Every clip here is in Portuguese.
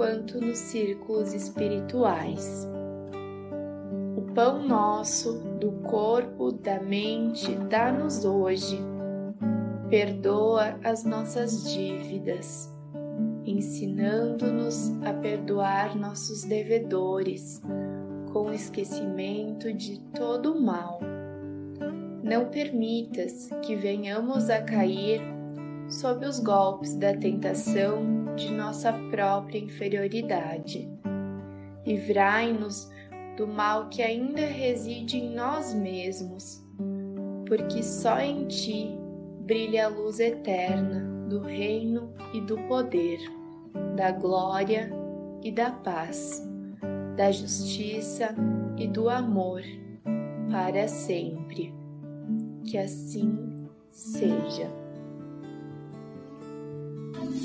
quanto nos círculos espirituais. O pão nosso, do corpo, da mente, dá-nos hoje. Perdoa as nossas dívidas, ensinando-nos a perdoar nossos devedores, com esquecimento de todo o mal não permitas que venhamos a cair sob os golpes da tentação de nossa própria inferioridade. Livrai-nos do mal que ainda reside em nós mesmos, porque só em Ti brilha a luz eterna do reino e do poder, da glória e da paz, da justiça e do amor, para sempre que assim seja.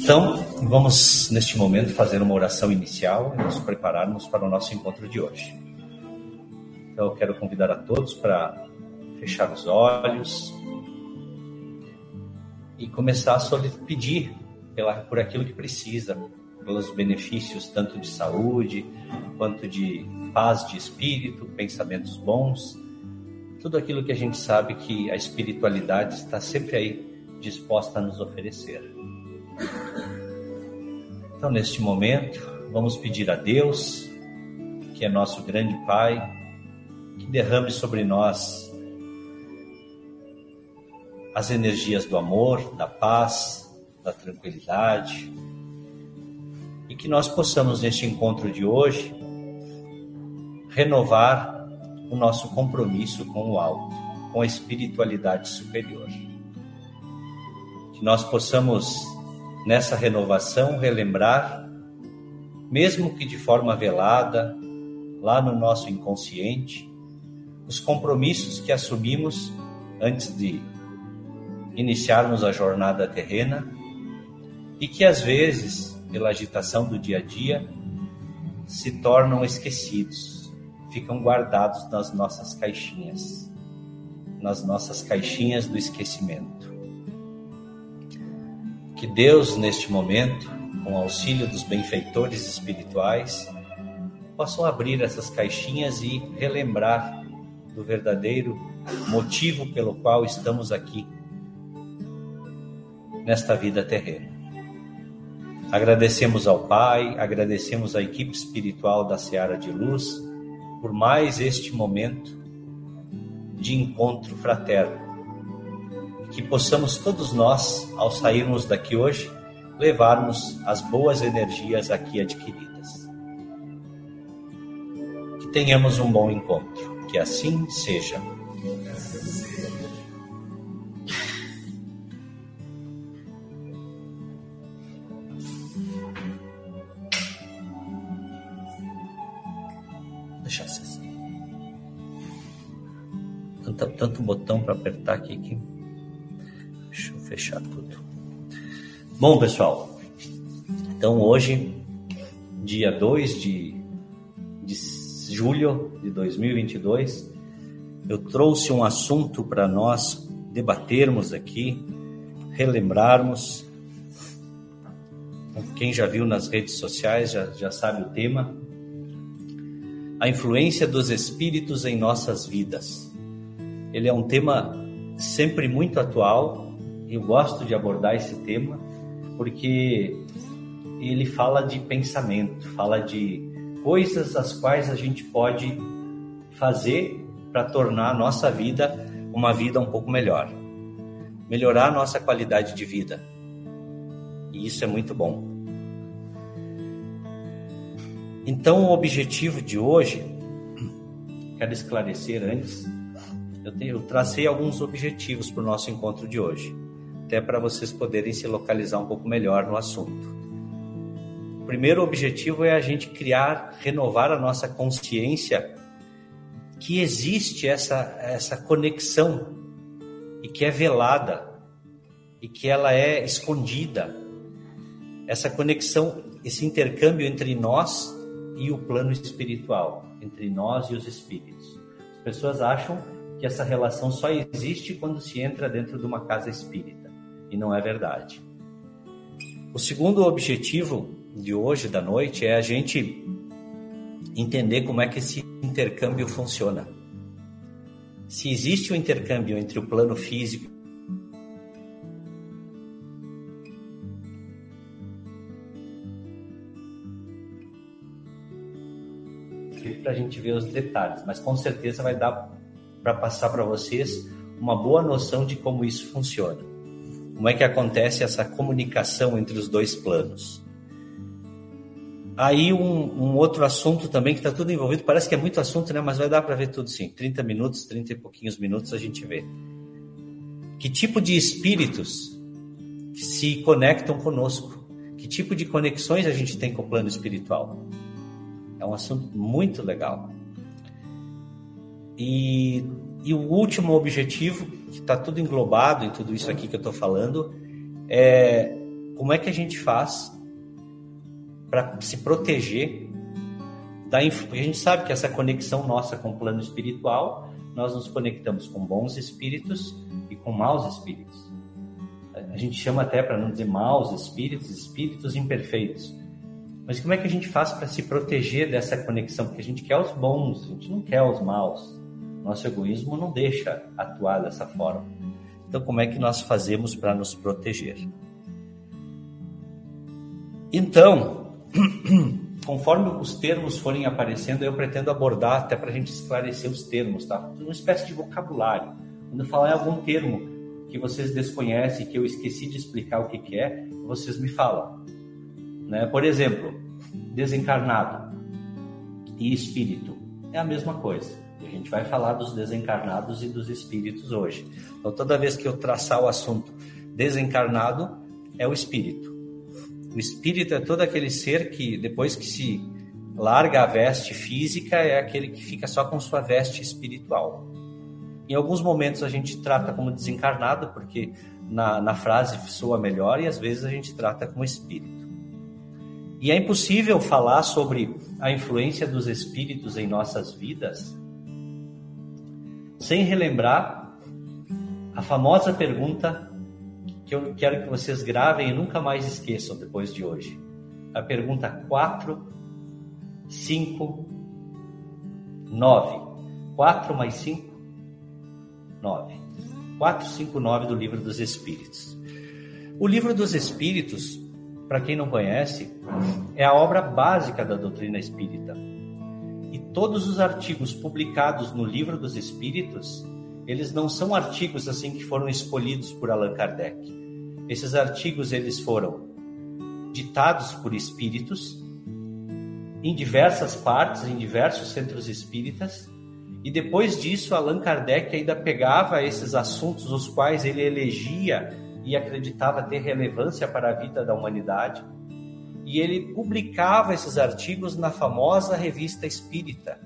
Então, vamos neste momento fazer uma oração inicial e nos prepararmos para o nosso encontro de hoje. Então, eu quero convidar a todos para fechar os olhos e começar a pedir pela, por aquilo que precisa, pelos benefícios tanto de saúde quanto de paz de espírito, pensamentos bons tudo aquilo que a gente sabe que a espiritualidade está sempre aí disposta a nos oferecer. Então, neste momento, vamos pedir a Deus, que é nosso grande Pai, que derrame sobre nós as energias do amor, da paz, da tranquilidade, e que nós possamos, neste encontro de hoje, renovar o nosso compromisso com o alto, com a espiritualidade superior. Que nós possamos, nessa renovação, relembrar, mesmo que de forma velada, lá no nosso inconsciente, os compromissos que assumimos antes de iniciarmos a jornada terrena e que às vezes, pela agitação do dia a dia, se tornam esquecidos ficam guardados nas nossas caixinhas, nas nossas caixinhas do esquecimento. Que Deus, neste momento, com o auxílio dos benfeitores espirituais, possam abrir essas caixinhas e relembrar do verdadeiro motivo pelo qual estamos aqui nesta vida terrena. Agradecemos ao Pai, agradecemos à equipe espiritual da Seara de Luz por mais este momento de encontro fraterno. Que possamos todos nós, ao sairmos daqui hoje, levarmos as boas energias aqui adquiridas. Que tenhamos um bom encontro. Que assim seja. tanto, tanto botão para apertar aqui que. Fechar tudo. Bom, pessoal, então hoje, dia 2 de, de julho de 2022, eu trouxe um assunto para nós debatermos aqui, relembrarmos. Quem já viu nas redes sociais já, já sabe o tema. A influência dos espíritos em nossas vidas. Ele é um tema sempre muito atual. Eu gosto de abordar esse tema porque ele fala de pensamento, fala de coisas as quais a gente pode fazer para tornar a nossa vida uma vida um pouco melhor, melhorar a nossa qualidade de vida. E isso é muito bom. Então, o objetivo de hoje, quero esclarecer antes, eu, tenho, eu tracei alguns objetivos para o nosso encontro de hoje, até para vocês poderem se localizar um pouco melhor no assunto. O primeiro objetivo é a gente criar, renovar a nossa consciência que existe essa, essa conexão e que é velada e que ela é escondida. Essa conexão, esse intercâmbio entre nós e o plano espiritual, entre nós e os espíritos. As pessoas acham que essa relação só existe quando se entra dentro de uma casa espírita, e não é verdade. O segundo objetivo de hoje, da noite, é a gente entender como é que esse intercâmbio funciona. Se existe um intercâmbio entre o plano físico para a gente ver os detalhes, mas com certeza vai dar para passar para vocês uma boa noção de como isso funciona. Como é que acontece essa comunicação entre os dois planos. Aí um, um outro assunto também que está tudo envolvido, parece que é muito assunto, né? Mas vai dar para ver tudo sim. 30 minutos, 30 e pouquinhos minutos a gente vê. Que tipo de espíritos se conectam conosco? Que tipo de conexões a gente tem com o plano espiritual? É um assunto muito legal. E, e o último objetivo, que está tudo englobado em tudo isso aqui que eu estou falando, é como é que a gente faz para se proteger da a gente sabe que essa conexão nossa com o plano espiritual, nós nos conectamos com bons espíritos e com maus espíritos. A gente chama até para não dizer maus espíritos, espíritos imperfeitos. Mas como é que a gente faz para se proteger dessa conexão? Porque a gente quer os bons, a gente não quer os maus. Nosso egoísmo não deixa atuar dessa forma. Então, como é que nós fazemos para nos proteger? Então, conforme os termos forem aparecendo, eu pretendo abordar até para a gente esclarecer os termos, tá? Uma espécie de vocabulário. Quando eu falar em algum termo que vocês desconhecem, que eu esqueci de explicar o que, que é, vocês me falam. Né? Por exemplo, desencarnado e espírito é a mesma coisa. A gente vai falar dos desencarnados e dos espíritos hoje. Então, toda vez que eu traçar o assunto desencarnado, é o espírito. O espírito é todo aquele ser que, depois que se larga a veste física, é aquele que fica só com sua veste espiritual. Em alguns momentos a gente trata como desencarnado, porque na, na frase soa melhor, e às vezes a gente trata como espírito. E é impossível falar sobre a influência dos espíritos em nossas vidas sem relembrar a famosa pergunta que eu quero que vocês gravem e nunca mais esqueçam depois de hoje. A pergunta 4, 5, 9. 4 mais 5, 9. 4, 5, 9 do Livro dos Espíritos. O Livro dos Espíritos, para quem não conhece, é a obra básica da doutrina espírita. Todos os artigos publicados no Livro dos Espíritos eles não são artigos assim que foram escolhidos por Allan Kardec. Esses artigos eles foram ditados por espíritos em diversas partes, em diversos centros espíritas, e depois disso Allan Kardec ainda pegava esses assuntos os quais ele elegia e acreditava ter relevância para a vida da humanidade, e ele publicava esses artigos na famosa Revista Espírita,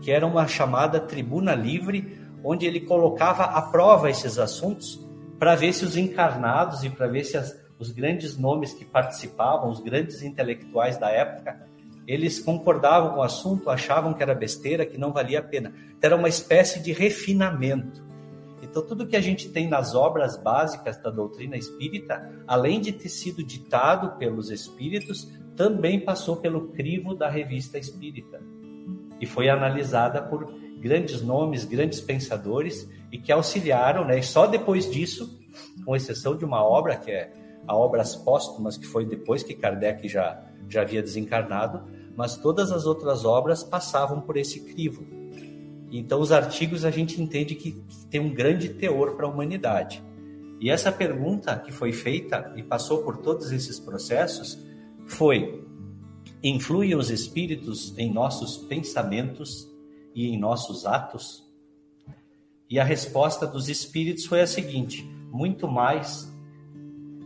que era uma chamada Tribuna Livre, onde ele colocava à prova esses assuntos para ver se os encarnados e para ver se as, os grandes nomes que participavam, os grandes intelectuais da época, eles concordavam com o assunto, achavam que era besteira, que não valia a pena. Era uma espécie de refinamento. Então, tudo que a gente tem nas obras básicas da doutrina espírita, além de ter sido ditado pelos espíritos, também passou pelo crivo da revista espírita e foi analisada por grandes nomes, grandes pensadores e que auxiliaram, né? E só depois disso, com exceção de uma obra que é a Obras Póstumas, que foi depois que Kardec já, já havia desencarnado, mas todas as outras obras passavam por esse crivo. Então, os artigos a gente entende que, que tem um grande teor para a humanidade. E essa pergunta que foi feita e passou por todos esses processos foi: influem os espíritos em nossos pensamentos e em nossos atos? E a resposta dos espíritos foi a seguinte: muito mais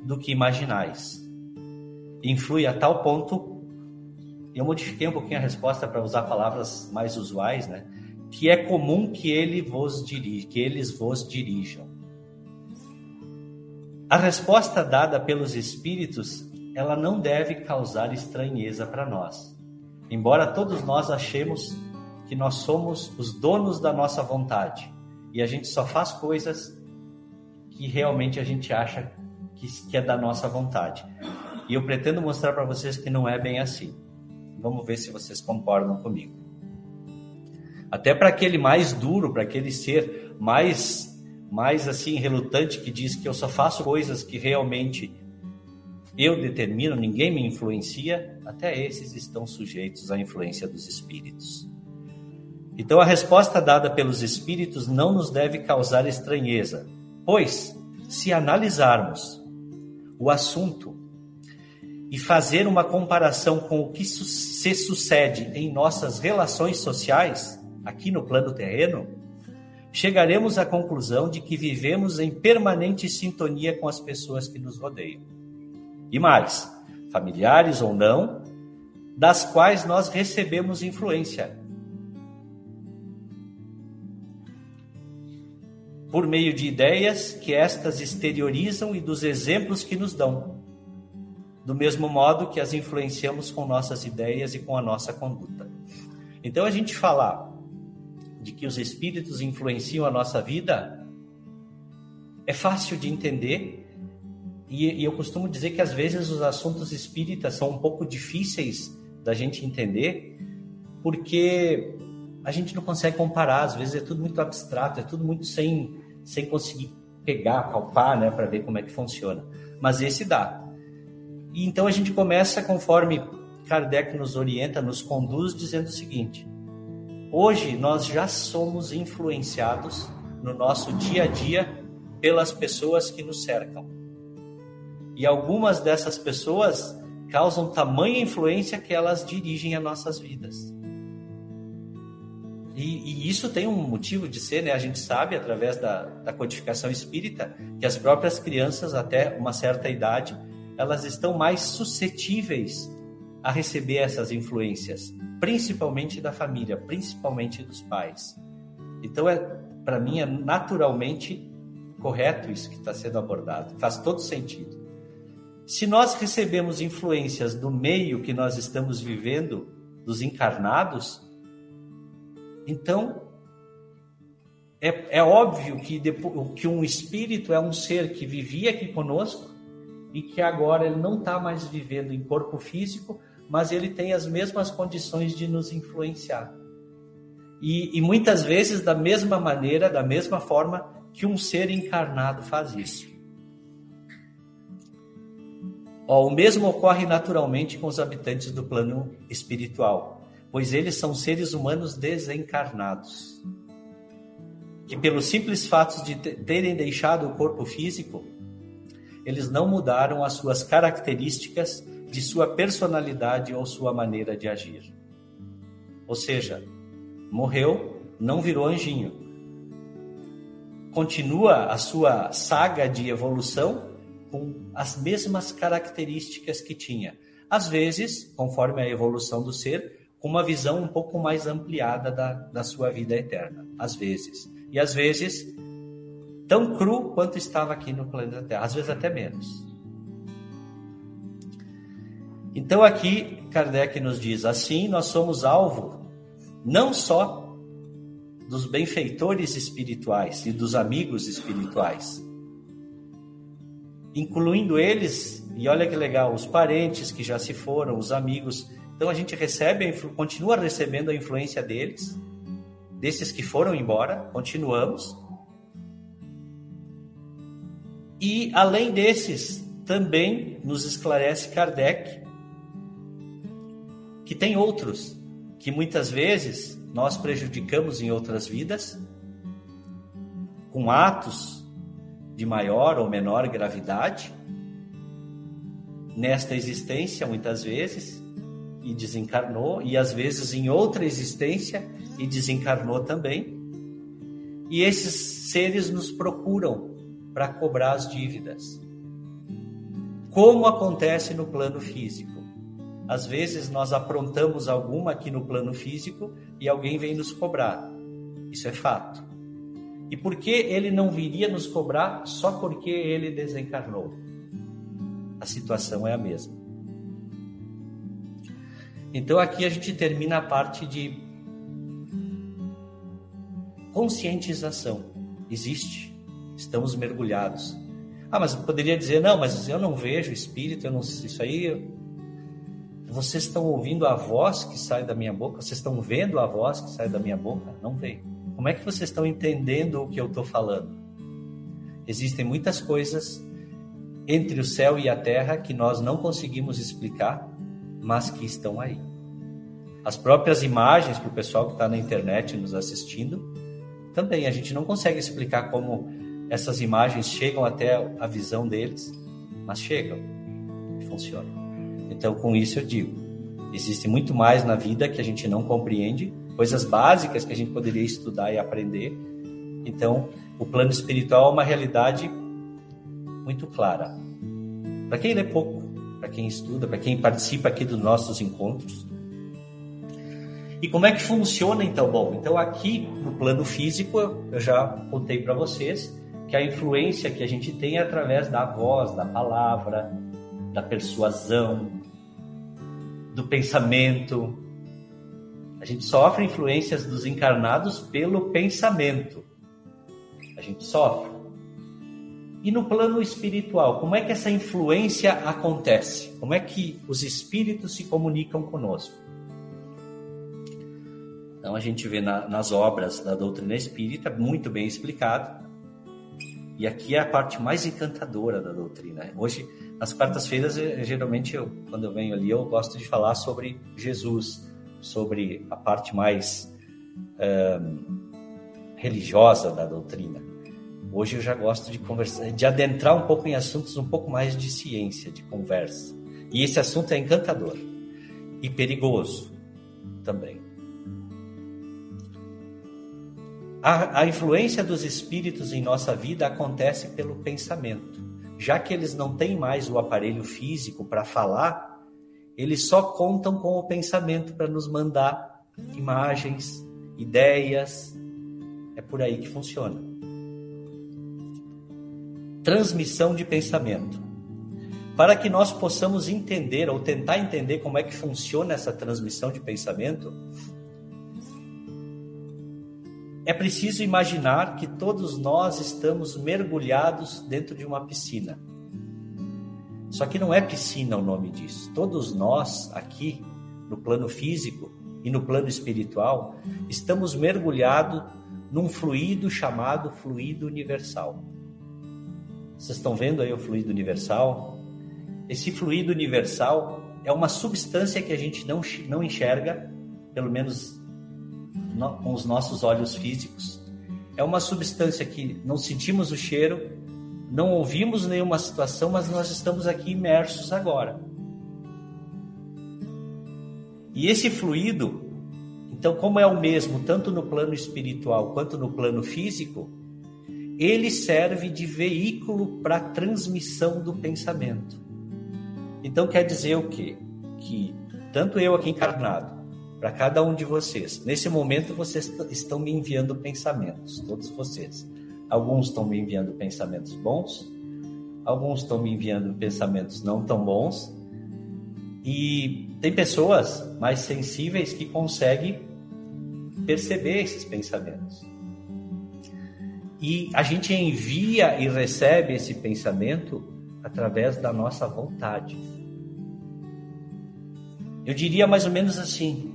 do que imaginais. Influi a tal ponto eu modifiquei um pouquinho a resposta para usar palavras mais usuais, né? Que é comum que ele vos dirija, que eles vos dirijam. A resposta dada pelos espíritos, ela não deve causar estranheza para nós. Embora todos nós achemos que nós somos os donos da nossa vontade e a gente só faz coisas que realmente a gente acha que, que é da nossa vontade. E eu pretendo mostrar para vocês que não é bem assim. Vamos ver se vocês concordam comigo. Até para aquele mais duro, para aquele ser mais mais assim relutante que diz que eu só faço coisas que realmente eu determino, ninguém me influencia, até esses estão sujeitos à influência dos espíritos. Então a resposta dada pelos espíritos não nos deve causar estranheza, pois se analisarmos o assunto e fazer uma comparação com o que se sucede em nossas relações sociais, aqui no plano terreno, chegaremos à conclusão de que vivemos em permanente sintonia com as pessoas que nos rodeiam. E mais, familiares ou não, das quais nós recebemos influência. Por meio de ideias que estas exteriorizam e dos exemplos que nos dão do mesmo modo que as influenciamos com nossas ideias e com a nossa conduta. Então, a gente falar de que os espíritos influenciam a nossa vida é fácil de entender. E, eu costumo dizer que às vezes os assuntos espíritas são um pouco difíceis da gente entender, porque a gente não consegue comparar, às vezes é tudo muito abstrato, é tudo muito sem, sem conseguir pegar, palpar, né, para ver como é que funciona. Mas esse dá. E então a gente começa conforme Kardec nos orienta, nos conduz, dizendo o seguinte: hoje nós já somos influenciados no nosso dia a dia pelas pessoas que nos cercam. E algumas dessas pessoas causam tamanha influência que elas dirigem as nossas vidas. E, e, isso tem um motivo de ser, né? A gente sabe, através da, da codificação espírita, que as próprias crianças, até uma certa idade, elas estão mais suscetíveis a receber essas influências, principalmente da família, principalmente dos pais. Então, é, para mim, é naturalmente correto isso que está sendo abordado, faz todo sentido. Se nós recebemos influências do meio que nós estamos vivendo, dos encarnados, então é, é óbvio que, depois, que um espírito é um ser que vivia aqui conosco e que agora ele não está mais vivendo em corpo físico, mas ele tem as mesmas condições de nos influenciar. E, e muitas vezes da mesma maneira, da mesma forma que um ser encarnado faz isso. Ó, o mesmo ocorre naturalmente com os habitantes do plano espiritual, pois eles são seres humanos desencarnados, que pelo simples fato de terem deixado o corpo físico, eles não mudaram as suas características de sua personalidade ou sua maneira de agir. Ou seja, morreu, não virou anjinho. Continua a sua saga de evolução com as mesmas características que tinha. Às vezes, conforme a evolução do ser, com uma visão um pouco mais ampliada da, da sua vida eterna. Às vezes. E às vezes, tão cru quanto estava aqui no planeta Terra, às vezes até menos. Então aqui Kardec nos diz: assim nós somos alvo não só dos benfeitores espirituais e dos amigos espirituais, incluindo eles, e olha que legal, os parentes que já se foram, os amigos. Então a gente recebe, continua recebendo a influência deles, desses que foram embora, continuamos e além desses, também nos esclarece Kardec que tem outros que muitas vezes nós prejudicamos em outras vidas com atos de maior ou menor gravidade nesta existência muitas vezes e desencarnou e às vezes em outra existência e desencarnou também. E esses seres nos procuram para cobrar as dívidas. Como acontece no plano físico. Às vezes nós aprontamos alguma aqui no plano físico e alguém vem nos cobrar. Isso é fato. E por que ele não viria nos cobrar só porque ele desencarnou? A situação é a mesma. Então aqui a gente termina a parte de conscientização. Existe, estamos mergulhados. Ah, mas poderia dizer, não, mas eu não vejo espírito, eu não, isso aí. Vocês estão ouvindo a voz que sai da minha boca? Vocês estão vendo a voz que sai da minha boca? Não vem. Como é que vocês estão entendendo o que eu estou falando? Existem muitas coisas entre o céu e a terra que nós não conseguimos explicar, mas que estão aí. As próprias imagens para o pessoal que está na internet nos assistindo, também a gente não consegue explicar como essas imagens chegam até a visão deles, mas chegam e funcionam. Então, com isso eu digo, existe muito mais na vida que a gente não compreende coisas básicas que a gente poderia estudar e aprender. Então, o plano espiritual é uma realidade muito clara. Para quem lê pouco, para quem estuda, para quem participa aqui dos nossos encontros. E como é que funciona então? Bom, então aqui no plano físico eu já contei para vocês que a influência que a gente tem é através da voz, da palavra, da persuasão, do pensamento, a gente sofre influências dos encarnados pelo pensamento. A gente sofre. E no plano espiritual, como é que essa influência acontece? Como é que os espíritos se comunicam conosco? Então a gente vê na, nas obras da doutrina espírita muito bem explicado. E aqui é a parte mais encantadora da doutrina. Hoje, nas quartas-feiras, geralmente eu, quando eu venho ali, eu gosto de falar sobre Jesus sobre a parte mais religiosa da doutrina. Hoje eu já gosto de conversar, de adentrar um pouco em assuntos um pouco mais de ciência, de conversa. E esse assunto é encantador e perigoso também. A, a influência dos espíritos em nossa vida acontece pelo pensamento. Já que eles não têm mais o aparelho físico para falar, eles só contam com o pensamento para nos mandar imagens, ideias. É por aí que funciona. Transmissão de pensamento. Para que nós possamos entender ou tentar entender como é que funciona essa transmissão de pensamento, é preciso imaginar que todos nós estamos mergulhados dentro de uma piscina. Só que não é piscina o nome disso. Todos nós aqui, no plano físico e no plano espiritual, estamos mergulhados num fluido chamado fluido universal. Vocês estão vendo aí o fluido universal? Esse fluido universal é uma substância que a gente não, não enxerga, pelo menos com os nossos olhos físicos. É uma substância que não sentimos o cheiro, não ouvimos nenhuma situação, mas nós estamos aqui imersos agora. E esse fluido, então, como é o mesmo tanto no plano espiritual quanto no plano físico, ele serve de veículo para a transmissão do pensamento. Então, quer dizer o quê? Que tanto eu aqui encarnado, para cada um de vocês, nesse momento vocês estão me enviando pensamentos, todos vocês. Alguns estão me enviando pensamentos bons, alguns estão me enviando pensamentos não tão bons. E tem pessoas mais sensíveis que conseguem perceber esses pensamentos. E a gente envia e recebe esse pensamento através da nossa vontade. Eu diria mais ou menos assim.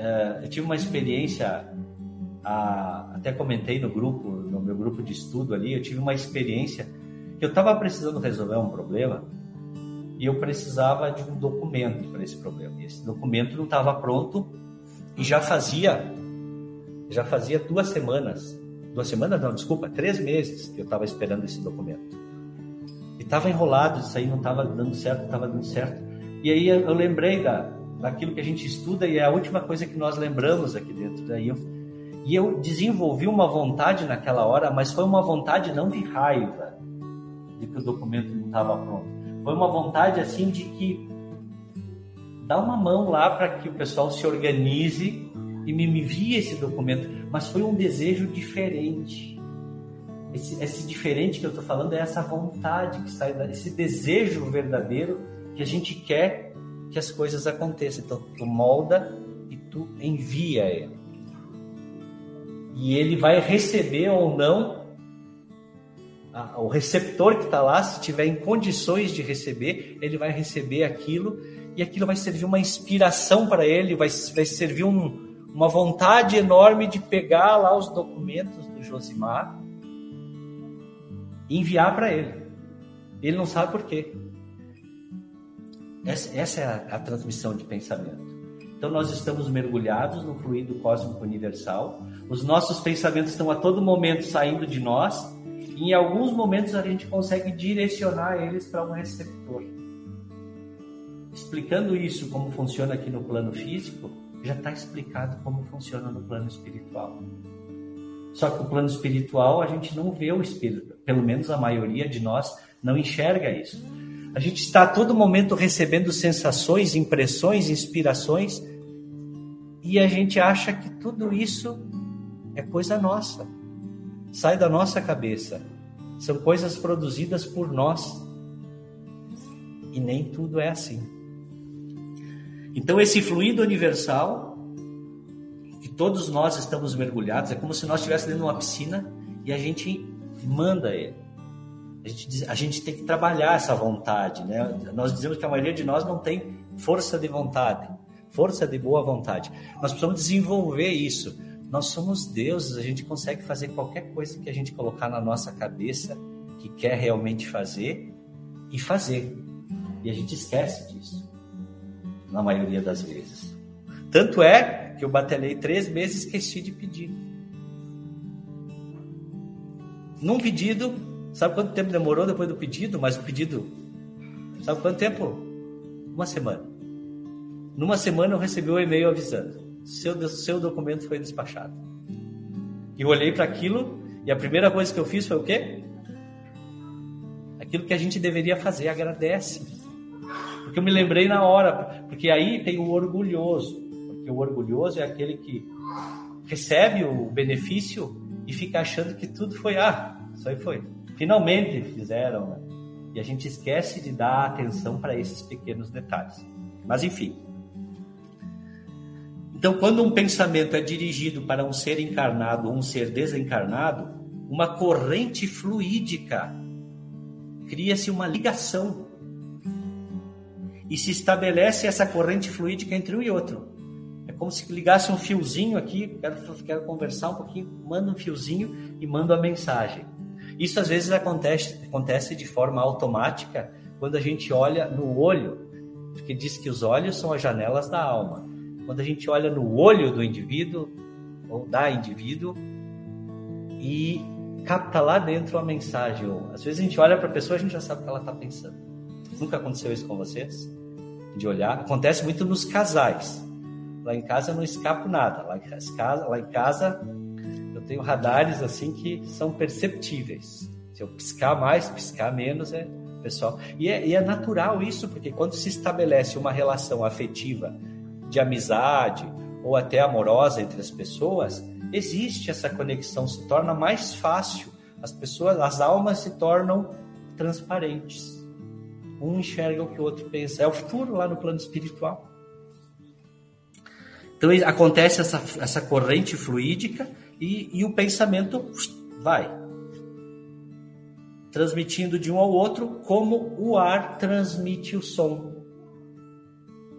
Uh, eu tive uma experiência até comentei no grupo, no meu grupo de estudo ali, eu tive uma experiência que eu estava precisando resolver um problema e eu precisava de um documento para esse problema. E esse documento não estava pronto e já fazia já fazia duas semanas, duas semanas não, desculpa, três meses que eu estava esperando esse documento. E estava enrolado, isso aí não estava dando certo, estava dando certo. E aí eu lembrei da, daquilo que a gente estuda e é a última coisa que nós lembramos aqui dentro. Daí eu e eu desenvolvi uma vontade naquela hora, mas foi uma vontade não de raiva de que o documento não estava pronto. Foi uma vontade assim de que dá uma mão lá para que o pessoal se organize e me envie esse documento. Mas foi um desejo diferente. Esse, esse diferente que eu estou falando é essa vontade que sai, esse desejo verdadeiro que a gente quer que as coisas aconteçam. Então, tu molda e tu envia ele. E ele vai receber ou não, o receptor que está lá, se tiver em condições de receber, ele vai receber aquilo e aquilo vai servir uma inspiração para ele, vai, vai servir um, uma vontade enorme de pegar lá os documentos do Josimar e enviar para ele. Ele não sabe por quê. Essa, essa é a, a transmissão de pensamento. Então nós estamos mergulhados no fluido cósmico universal. Os nossos pensamentos estão a todo momento saindo de nós. E em alguns momentos a gente consegue direcionar eles para um receptor. Explicando isso como funciona aqui no plano físico, já está explicado como funciona no plano espiritual. Só que o plano espiritual a gente não vê o espírito, pelo menos a maioria de nós não enxerga isso. A gente está a todo momento recebendo sensações, impressões, inspirações e a gente acha que tudo isso é coisa nossa, sai da nossa cabeça, são coisas produzidas por nós e nem tudo é assim. Então, esse fluido universal, que todos nós estamos mergulhados, é como se nós estivéssemos dentro de uma piscina e a gente manda ele. A gente, a gente tem que trabalhar essa vontade, né? Nós dizemos que a maioria de nós não tem força de vontade, força de boa vontade. Nós precisamos desenvolver isso. Nós somos deuses, a gente consegue fazer qualquer coisa que a gente colocar na nossa cabeça que quer realmente fazer e fazer. E a gente esquece disso na maioria das vezes. Tanto é que eu batelei três meses e esqueci de pedir. Num pedido, sabe quanto tempo demorou depois do pedido? Mas o pedido, sabe quanto tempo? Uma semana. Numa semana eu recebi um e-mail avisando: seu, seu documento foi despachado. E eu olhei para aquilo e a primeira coisa que eu fiz foi o quê? Aquilo que a gente deveria fazer, agradece. Porque eu me lembrei na hora, porque aí tem o orgulhoso, porque o orgulhoso é aquele que recebe o benefício e fica achando que tudo foi, ah, isso aí foi. Finalmente fizeram, né? E a gente esquece de dar atenção para esses pequenos detalhes. Mas enfim. Então, quando um pensamento é dirigido para um ser encarnado ou um ser desencarnado, uma corrente fluídica cria-se uma ligação e se estabelece essa corrente fluídica entre um e outro. É como se ligasse um fiozinho aqui, quero, quero conversar um pouquinho, manda um fiozinho e manda a mensagem. Isso às vezes acontece, acontece de forma automática quando a gente olha no olho, porque diz que os olhos são as janelas da alma. Quando a gente olha no olho do indivíduo, ou da indivíduo, e capta lá dentro a mensagem. Ou, às vezes a gente olha para a pessoa e a gente já sabe o que ela está pensando. Nunca aconteceu isso com vocês? de olhar. Acontece muito nos casais. Lá em casa eu não escapo nada. Lá em casa, lá em casa tenho radares assim que são perceptíveis. Se eu piscar mais, piscar menos, é pessoal. E é, e é natural isso, porque quando se estabelece uma relação afetiva de amizade ou até amorosa entre as pessoas, existe essa conexão, se torna mais fácil. As pessoas, as almas se tornam transparentes. Um enxerga o que o outro pensa. É o futuro lá no plano espiritual. Então acontece essa, essa corrente fluídica e, e o pensamento vai transmitindo de um ao outro como o ar transmite o som.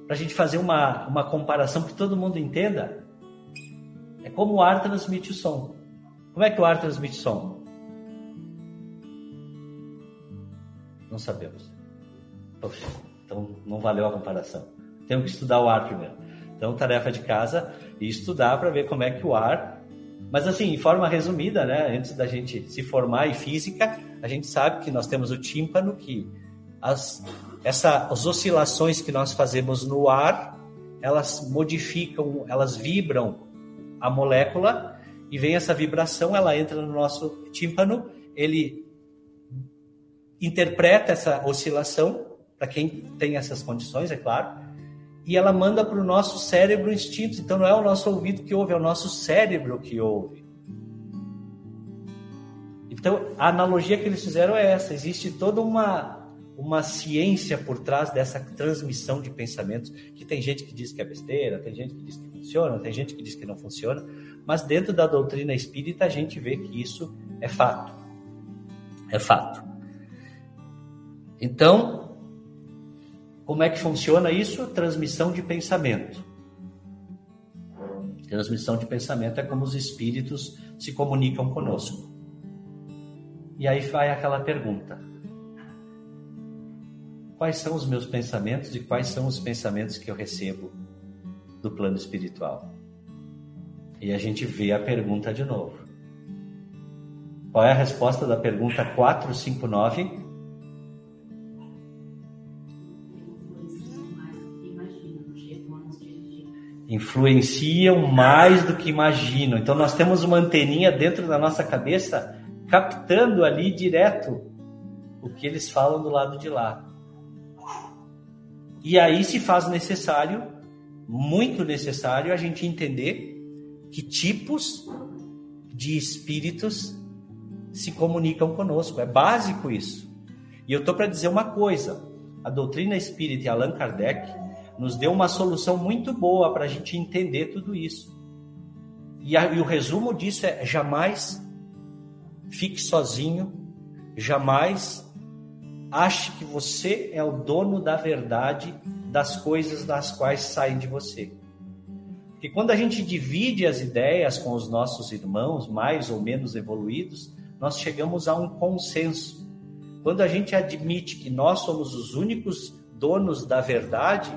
Para a gente fazer uma, uma comparação que todo mundo entenda, é como o ar transmite o som. Como é que o ar transmite som? Não sabemos. Poxa, então não valeu a comparação. Temos que estudar o ar primeiro. Então, tarefa de casa e estudar para ver como é que o ar. Mas, assim, em forma resumida, né? Antes da gente se formar em física, a gente sabe que nós temos o tímpano, que as, essa, as oscilações que nós fazemos no ar, elas modificam, elas vibram a molécula e vem essa vibração, ela entra no nosso tímpano, ele interpreta essa oscilação para quem tem essas condições, é claro, e ela manda para o nosso cérebro instintos. Então não é o nosso ouvido que ouve, é o nosso cérebro que ouve. Então a analogia que eles fizeram é essa: existe toda uma uma ciência por trás dessa transmissão de pensamentos, que tem gente que diz que é besteira, tem gente que diz que funciona, tem gente que diz que não funciona, mas dentro da doutrina espírita a gente vê que isso é fato. É fato. Então, como é que funciona isso? Transmissão de pensamento. Transmissão de pensamento é como os espíritos se comunicam conosco. E aí vai aquela pergunta: quais são os meus pensamentos e quais são os pensamentos que eu recebo do plano espiritual? E a gente vê a pergunta de novo. Qual é a resposta da pergunta 459? Influenciam mais do que imaginam. Então nós temos uma anteninha dentro da nossa cabeça captando ali direto o que eles falam do lado de lá. E aí se faz necessário, muito necessário, a gente entender que tipos de espíritos se comunicam conosco. É básico isso. E eu estou para dizer uma coisa: a doutrina espírita e Allan Kardec nos deu uma solução muito boa para a gente entender tudo isso. E, a, e o resumo disso é: jamais fique sozinho, jamais ache que você é o dono da verdade das coisas das quais saem de você. Porque quando a gente divide as ideias com os nossos irmãos mais ou menos evoluídos, nós chegamos a um consenso. Quando a gente admite que nós somos os únicos donos da verdade,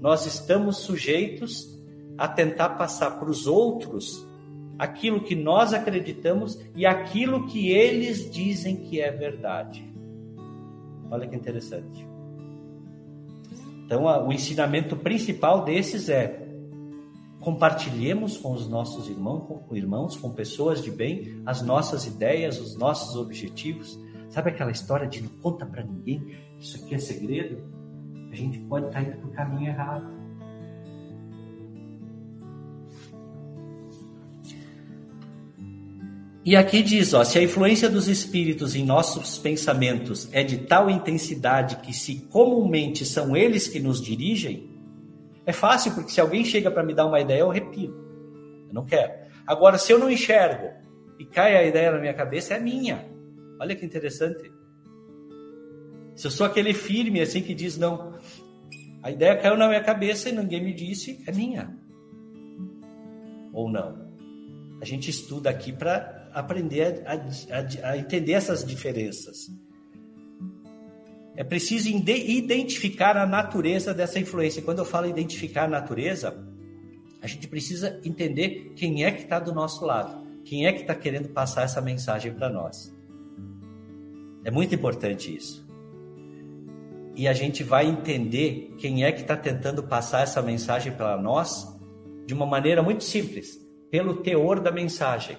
nós estamos sujeitos a tentar passar para os outros aquilo que nós acreditamos e aquilo que eles dizem que é verdade. Olha que interessante. Então, o ensinamento principal desses é compartilhemos com os nossos irmãos, com irmãos, com pessoas de bem, as nossas ideias, os nossos objetivos. Sabe aquela história de não conta para ninguém, isso aqui é segredo? A gente pode estar indo para o caminho errado. E aqui diz, ó, se a influência dos espíritos em nossos pensamentos é de tal intensidade que se comumente são eles que nos dirigem, é fácil porque se alguém chega para me dar uma ideia, eu repito. Eu não quero. Agora, se eu não enxergo e cai a ideia na minha cabeça, é minha. Olha que interessante. Se eu sou aquele firme assim que diz, não, a ideia caiu na minha cabeça e ninguém me disse, é minha. Ou não. A gente estuda aqui para aprender a, a, a, entender essas diferenças. É preciso identificar a natureza dessa influência. Quando eu falo identificar a natureza, a gente precisa entender quem é que está do nosso lado, quem é que está querendo passar essa mensagem para nós. É muito importante isso e a gente vai entender quem é que está tentando passar essa mensagem para nós de uma maneira muito simples, pelo teor da mensagem.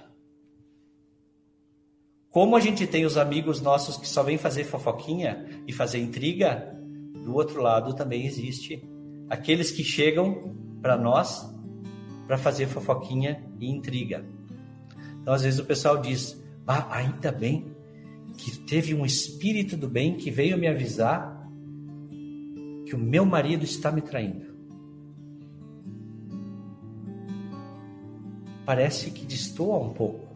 Como a gente tem os amigos nossos que só vêm fazer fofoquinha e fazer intriga, do outro lado também existe aqueles que chegam para nós para fazer fofoquinha e intriga. Então, às vezes o pessoal diz: ah, ainda bem que teve um espírito do bem que veio me avisar que o meu marido está me traindo. Parece que destoa um pouco.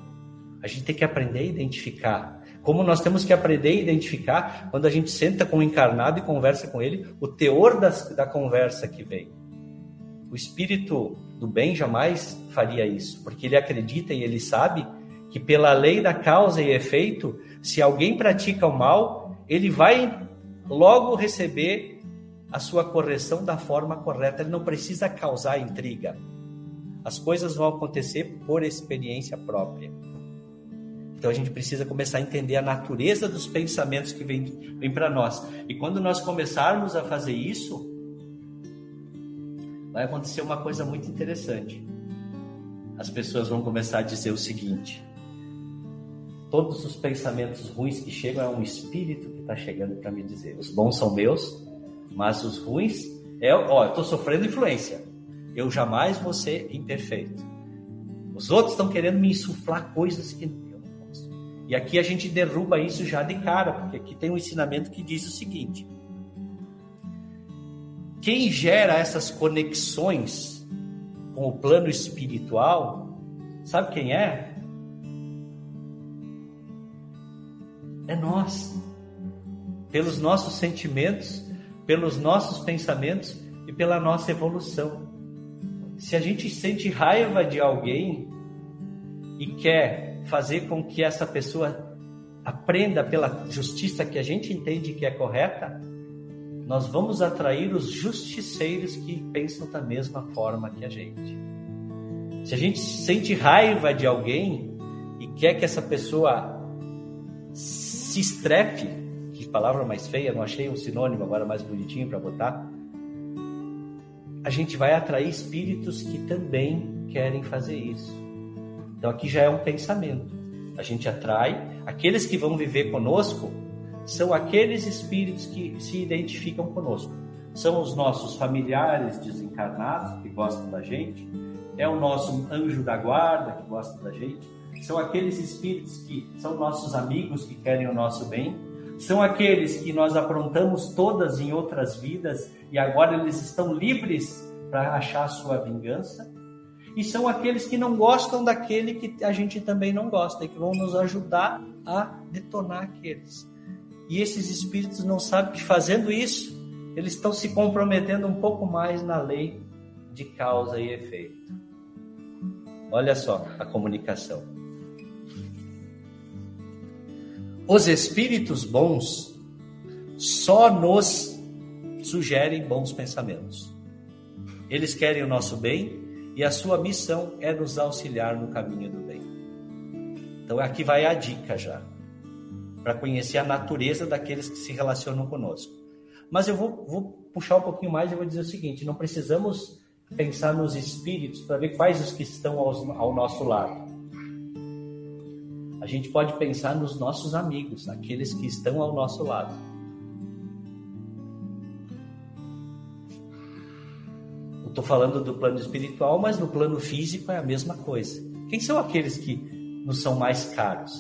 A gente tem que aprender a identificar. Como nós temos que aprender a identificar quando a gente senta com o encarnado e conversa com ele, o teor das, da conversa que vem. O espírito do bem jamais faria isso, porque ele acredita e ele sabe que pela lei da causa e efeito, se alguém pratica o mal, ele vai logo receber a sua correção da forma correta. Ele não precisa causar intriga. As coisas vão acontecer por experiência própria. Então a gente precisa começar a entender a natureza dos pensamentos que vêm vem para nós. E quando nós começarmos a fazer isso, vai acontecer uma coisa muito interessante. As pessoas vão começar a dizer o seguinte: todos os pensamentos ruins que chegam é um espírito que está chegando para me dizer. Os bons são meus, mas os ruins É, ó, eu estou sofrendo influência. Eu jamais vou ser imperfeito. Os outros estão querendo me insuflar coisas que eu não posso. E aqui a gente derruba isso já de cara, porque aqui tem um ensinamento que diz o seguinte: quem gera essas conexões com o plano espiritual, sabe quem é? É nós. Pelos nossos sentimentos, pelos nossos pensamentos e pela nossa evolução. Se a gente sente raiva de alguém e quer fazer com que essa pessoa aprenda pela justiça que a gente entende que é correta, nós vamos atrair os justiceiros que pensam da mesma forma que a gente. Se a gente sente raiva de alguém e quer que essa pessoa se estrepe, palavra mais feia, não achei um sinônimo agora mais bonitinho para botar. A gente vai atrair espíritos que também querem fazer isso. Então aqui já é um pensamento. A gente atrai aqueles que vão viver conosco são aqueles espíritos que se identificam conosco. São os nossos familiares desencarnados que gostam da gente, é o nosso anjo da guarda que gosta da gente, são aqueles espíritos que são nossos amigos que querem o nosso bem, são aqueles que nós aprontamos todas em outras vidas e agora eles estão livres para achar sua vingança. E são aqueles que não gostam daquele que a gente também não gosta e que vão nos ajudar a detonar aqueles. E esses espíritos não sabem que fazendo isso, eles estão se comprometendo um pouco mais na lei de causa e efeito. Olha só a comunicação. Os espíritos bons só nos sugerem bons pensamentos. Eles querem o nosso bem e a sua missão é nos auxiliar no caminho do bem. Então aqui vai a dica já, para conhecer a natureza daqueles que se relacionam conosco. Mas eu vou, vou puxar um pouquinho mais e vou dizer o seguinte: não precisamos pensar nos espíritos para ver quais os que estão ao, ao nosso lado a gente pode pensar nos nossos amigos, aqueles que estão ao nosso lado. Estou falando do plano espiritual, mas no plano físico é a mesma coisa. Quem são aqueles que nos são mais caros?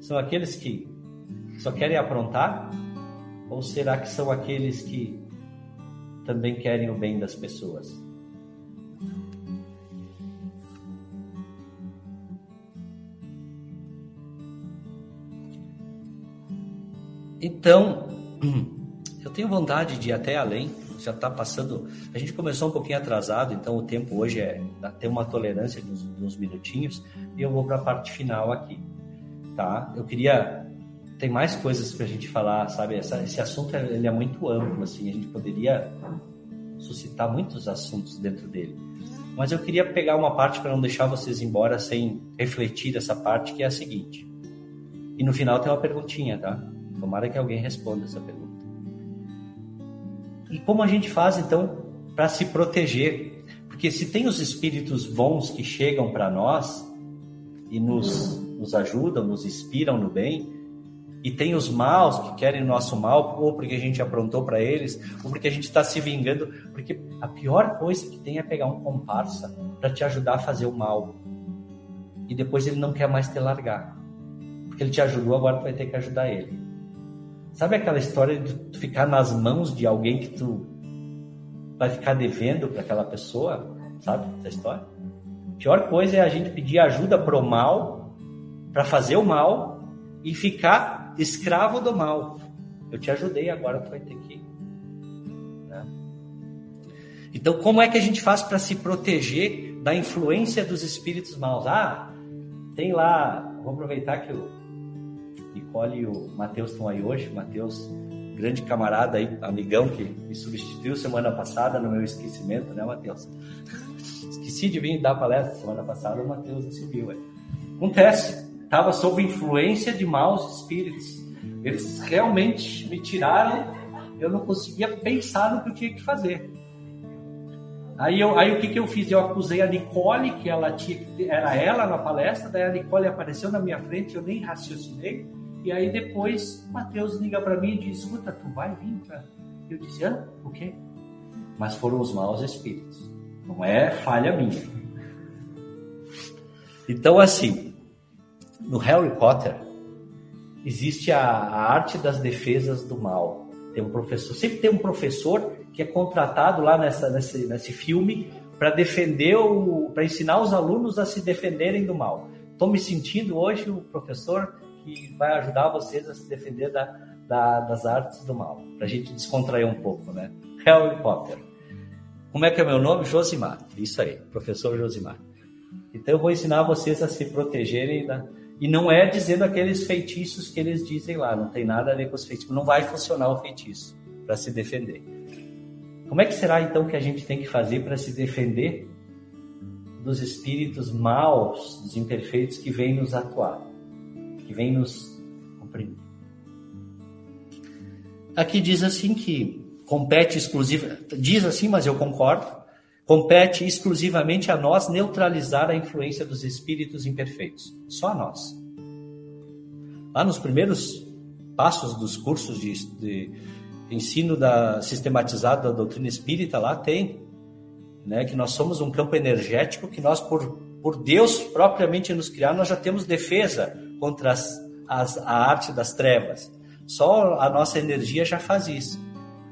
São aqueles que só querem aprontar? Ou será que são aqueles que também querem o bem das pessoas? Então, eu tenho vontade de ir até além. Já está passando. A gente começou um pouquinho atrasado, então o tempo hoje é tem uma tolerância de uns, de uns minutinhos e eu vou para a parte final aqui, tá? Eu queria tem mais coisas para a gente falar, sabe? Essa, esse assunto ele é muito amplo, assim. A gente poderia suscitar muitos assuntos dentro dele. Mas eu queria pegar uma parte para não deixar vocês embora sem refletir essa parte, que é a seguinte. E no final tem uma perguntinha, tá? Tomara que alguém responda essa pergunta. E como a gente faz então para se proteger? Porque se tem os espíritos bons que chegam para nós e nos, nos ajudam, nos inspiram no bem, e tem os maus que querem nosso mal, ou porque a gente aprontou para eles, ou porque a gente está se vingando, porque a pior coisa que tem é pegar um comparsa para te ajudar a fazer o mal. E depois ele não quer mais te largar. Porque ele te ajudou, agora tu vai ter que ajudar ele. Sabe aquela história de tu ficar nas mãos de alguém que tu vai ficar devendo para aquela pessoa? Sabe essa história? A pior coisa é a gente pedir ajuda pro mal, para fazer o mal e ficar escravo do mal. Eu te ajudei, agora tu vai ter que. Né? Então, como é que a gente faz para se proteger da influência dos espíritos maus? Ah, tem lá, vou aproveitar que eu Nicole e o Matheus estão aí hoje. Matheus, grande camarada aí, amigão que me substituiu semana passada no meu esquecimento, né, Matheus? Esqueci de vir dar palestra semana passada, o Matheus. Aí. Acontece, estava sob influência de maus espíritos. Eles realmente me tiraram, eu não conseguia pensar no que eu tinha que fazer. Aí, eu, aí o que, que eu fiz? Eu acusei a Nicole, que ela tinha, era ela na palestra, daí a Nicole apareceu na minha frente, eu nem raciocinei. E aí depois Mateus liga para mim e diz: Escuta, tu vai vir para. Eu disse: Hã? O quê? mas foram os maus espíritos. Não é falha minha. Então, assim, no Harry Potter existe a, a arte das defesas do mal. Tem um professor, sempre tem um professor que é contratado lá nessa, nesse, nesse filme para defender o, para ensinar os alunos a se defenderem do mal. Estou me sentindo hoje o professor que vai ajudar vocês a se defender da, da, das artes do mal, para a gente descontrair um pouco, né? Harry Potter. Como é que é meu nome? Josimar. Isso aí, professor Josimar. Então eu vou ensinar vocês a se protegerem da... e não é dizendo aqueles feitiços que eles dizem lá, não tem nada a ver com os feitiços, não vai funcionar o feitiço para se defender. Como é que será então que a gente tem que fazer para se defender dos espíritos maus, dos imperfeitos que vêm nos atuar, que vêm nos oprimir? Aqui diz assim que compete exclusiva, diz assim, mas eu concordo, compete exclusivamente a nós neutralizar a influência dos espíritos imperfeitos, só a nós. Lá nos primeiros passos dos cursos de, de ensino da sistematizado da doutrina espírita lá tem, né, que nós somos um campo energético que nós por, por Deus propriamente nos criar, nós já temos defesa contra as, as, a arte das trevas. Só a nossa energia já faz isso.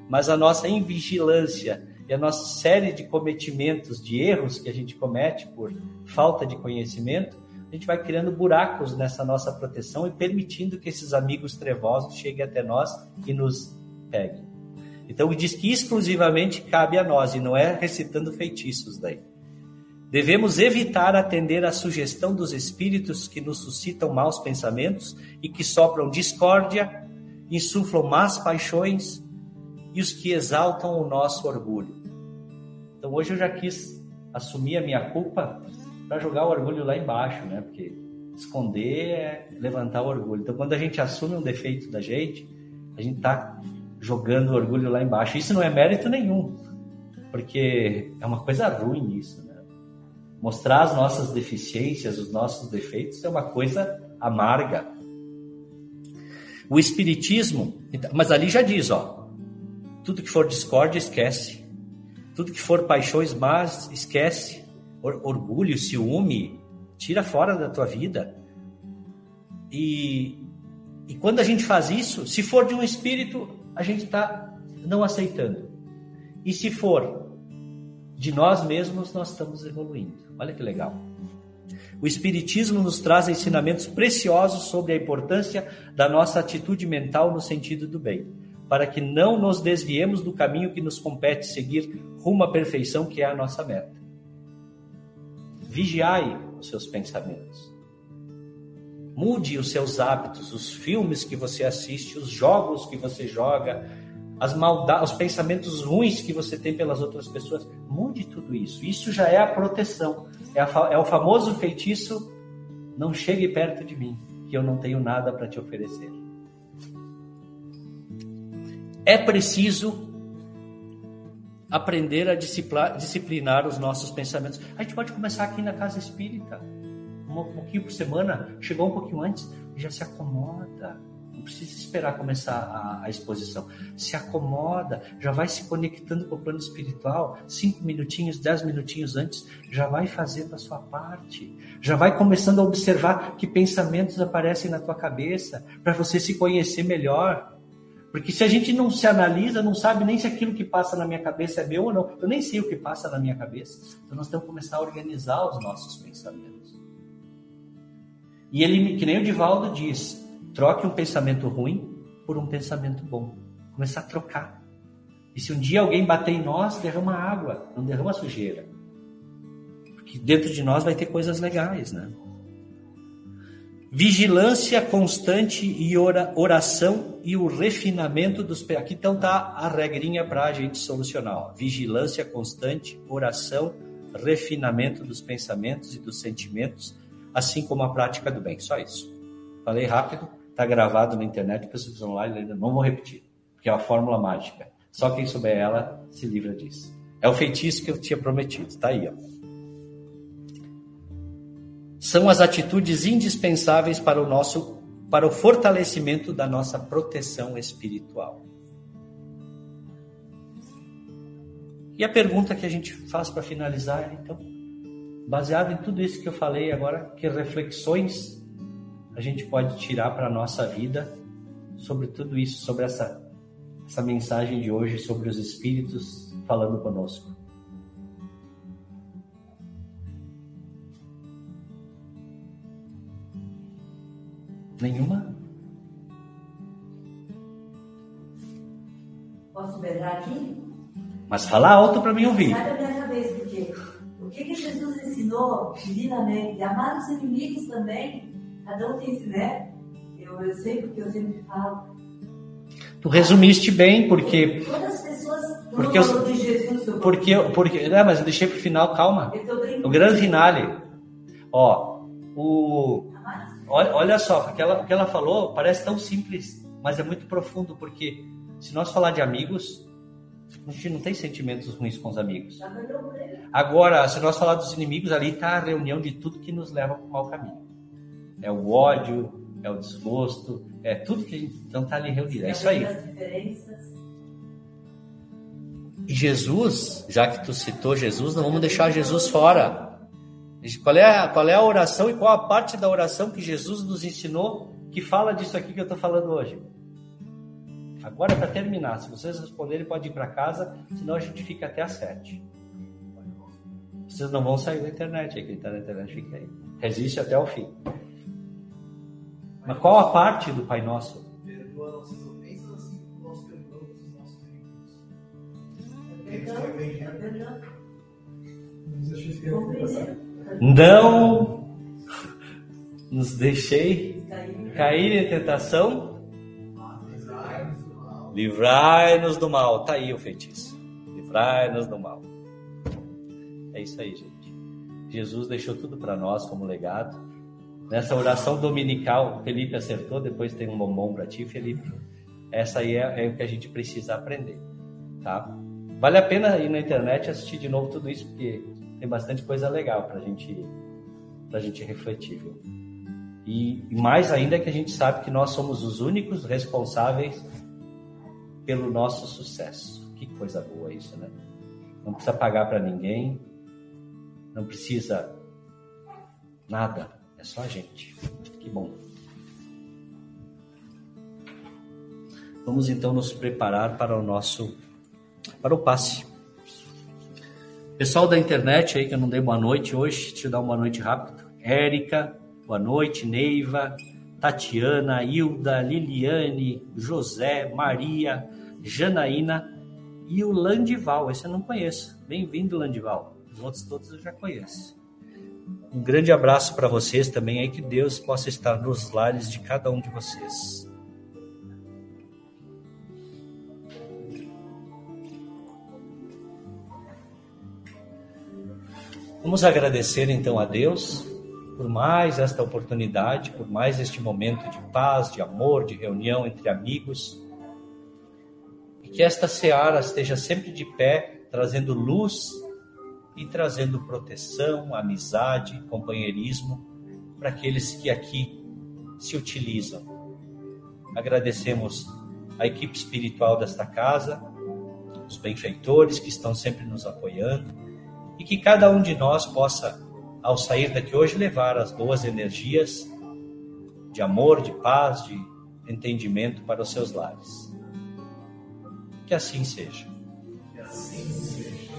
Mas a nossa invigilância e a nossa série de cometimentos, de erros que a gente comete por falta de conhecimento, a gente vai criando buracos nessa nossa proteção e permitindo que esses amigos trevosos cheguem até nós e nos pegue. Então diz que exclusivamente cabe a nós e não é recitando feitiços daí. Devemos evitar atender à sugestão dos espíritos que nos suscitam maus pensamentos e que sopram discórdia, insuflam más paixões e os que exaltam o nosso orgulho. Então hoje eu já quis assumir a minha culpa para jogar o orgulho lá embaixo, né? Porque esconder é levantar o orgulho. Então quando a gente assume um defeito da gente, a gente está jogando orgulho lá embaixo. Isso não é mérito nenhum, porque é uma coisa ruim isso, né? Mostrar as nossas deficiências, os nossos defeitos é uma coisa amarga. O espiritismo, então, mas ali já diz, ó, tudo que for discórdia esquece. Tudo que for paixões más, esquece. Orgulho, ciúme, tira fora da tua vida. E, e quando a gente faz isso, se for de um espírito, a gente está não aceitando. E se for de nós mesmos, nós estamos evoluindo. Olha que legal. O Espiritismo nos traz ensinamentos preciosos sobre a importância da nossa atitude mental no sentido do bem, para que não nos desviemos do caminho que nos compete seguir rumo à perfeição, que é a nossa meta. Vigiai os seus pensamentos. Mude os seus hábitos, os filmes que você assiste, os jogos que você joga, as maldades, os pensamentos ruins que você tem pelas outras pessoas. Mude tudo isso. Isso já é a proteção. É, a, é o famoso feitiço: não chegue perto de mim, que eu não tenho nada para te oferecer. É preciso aprender a disciplinar os nossos pensamentos. A gente pode começar aqui na casa espírita um pouquinho por semana, chegou um pouquinho antes, já se acomoda. Não precisa esperar começar a, a, exposição. Se acomoda, já vai se conectando com o plano espiritual, cinco minutinhos, dez minutinhos antes, já vai fazendo a sua parte. Já vai começando a observar que pensamentos aparecem na tua cabeça, para você se conhecer melhor. Porque se a gente não se analisa, não sabe nem se aquilo que passa na minha cabeça é meu ou não. Eu nem sei o que passa na minha cabeça. Então nós temos que começar a organizar os nossos pensamentos. E ele, que nem o Divaldo diz, troque um pensamento ruim por um pensamento bom. Começar a trocar. E se um dia alguém bater em nós, derrama água, não derrama sujeira. Porque dentro de nós vai ter coisas legais, né? Vigilância constante e oração e o refinamento dos aqui então tá a regrinha para a gente solucionar. Ó. Vigilância constante, oração, refinamento dos pensamentos e dos sentimentos assim como a prática do bem. Só isso. Falei rápido, está gravado na internet, pessoas online ainda não vou repetir, porque é a fórmula mágica. Só quem souber ela se livra disso. É o feitiço que eu tinha prometido, está aí. Ó. São as atitudes indispensáveis para o nosso para o fortalecimento da nossa proteção espiritual. E a pergunta que a gente faz para finalizar é, então, baseado em tudo isso que eu falei agora, que reflexões a gente pode tirar para a nossa vida sobre tudo isso, sobre essa, essa mensagem de hoje, sobre os Espíritos falando conosco? Nenhuma? Posso berrar aqui? Mas fala alto para mim ouvir. Sai da minha cabeça, porque o que, que ensinou divinamente? Amar os inimigos também. Cada um tem, né? Eu, eu sei porque eu sempre falo. Tu resumiste bem, porque. Todas as pessoas. Porque eu, Jesus, porque, porque, não, mas eu deixei pro final, calma. O grande finale. Ó, o. Olha, olha só, o que, ela, o que ela falou parece tão simples, mas é muito profundo, porque se nós falar de amigos, a gente não tem sentimentos ruins com os amigos. Agora, se nós falar dos inimigos, ali está a reunião de tudo que nos leva para o mau caminho. É o ódio, é o desgosto, é tudo que a gente então está ali reunido. É isso aí. E Jesus, já que tu citou Jesus, não vamos deixar Jesus fora. Qual é, a, qual é a oração e qual a parte da oração que Jesus nos ensinou que fala disso aqui que eu estou falando hoje? Agora, para terminar, se vocês responderem, pode ir para casa, senão a gente fica até às sete. Vocês não vão sair da internet, aí quem está na internet fica aí. Resiste até o fim. Mas qual a parte do Pai Nosso? Perdoa nossas ofensas assim como nós perdoamos os nossos inimigos. Não nos deixei cair em tentação. Livrai-nos do mal. Tá aí o feitiço. Livrai-nos do mal. É isso aí, gente. Jesus deixou tudo para nós como legado. Nessa oração dominical, Felipe acertou, depois tem um bombom para ti, Felipe. Essa aí é, é, o que a gente precisa aprender, tá? Vale a pena ir na internet assistir de novo tudo isso, porque tem bastante coisa legal para gente, a gente refletir, viu? E mais ainda que a gente sabe que nós somos os únicos responsáveis pelo nosso sucesso. Que coisa boa isso, né? Não precisa pagar para ninguém, não precisa nada, é só a gente. Que bom. Vamos então nos preparar para o nosso para o passe. Pessoal da internet aí que eu não dei boa noite hoje, deixa eu dar uma boa noite rápido. Érica, boa noite, Neiva, Tatiana, Hilda, Liliane, José, Maria, Janaína e o Landival. Esse eu não conheço. Bem-vindo, Landival. Os outros todos eu já conheço. Um grande abraço para vocês também aí, que Deus possa estar nos lares de cada um de vocês. Vamos agradecer então a Deus por mais esta oportunidade, por mais este momento de paz, de amor, de reunião entre amigos. E que esta seara esteja sempre de pé, trazendo luz e trazendo proteção, amizade, companheirismo para aqueles que aqui se utilizam. Agradecemos a equipe espiritual desta casa, os benfeitores que estão sempre nos apoiando e que cada um de nós possa, ao sair daqui hoje, levar as boas energias de amor, de paz, de entendimento para os seus lares. Que assim seja. Que assim seja.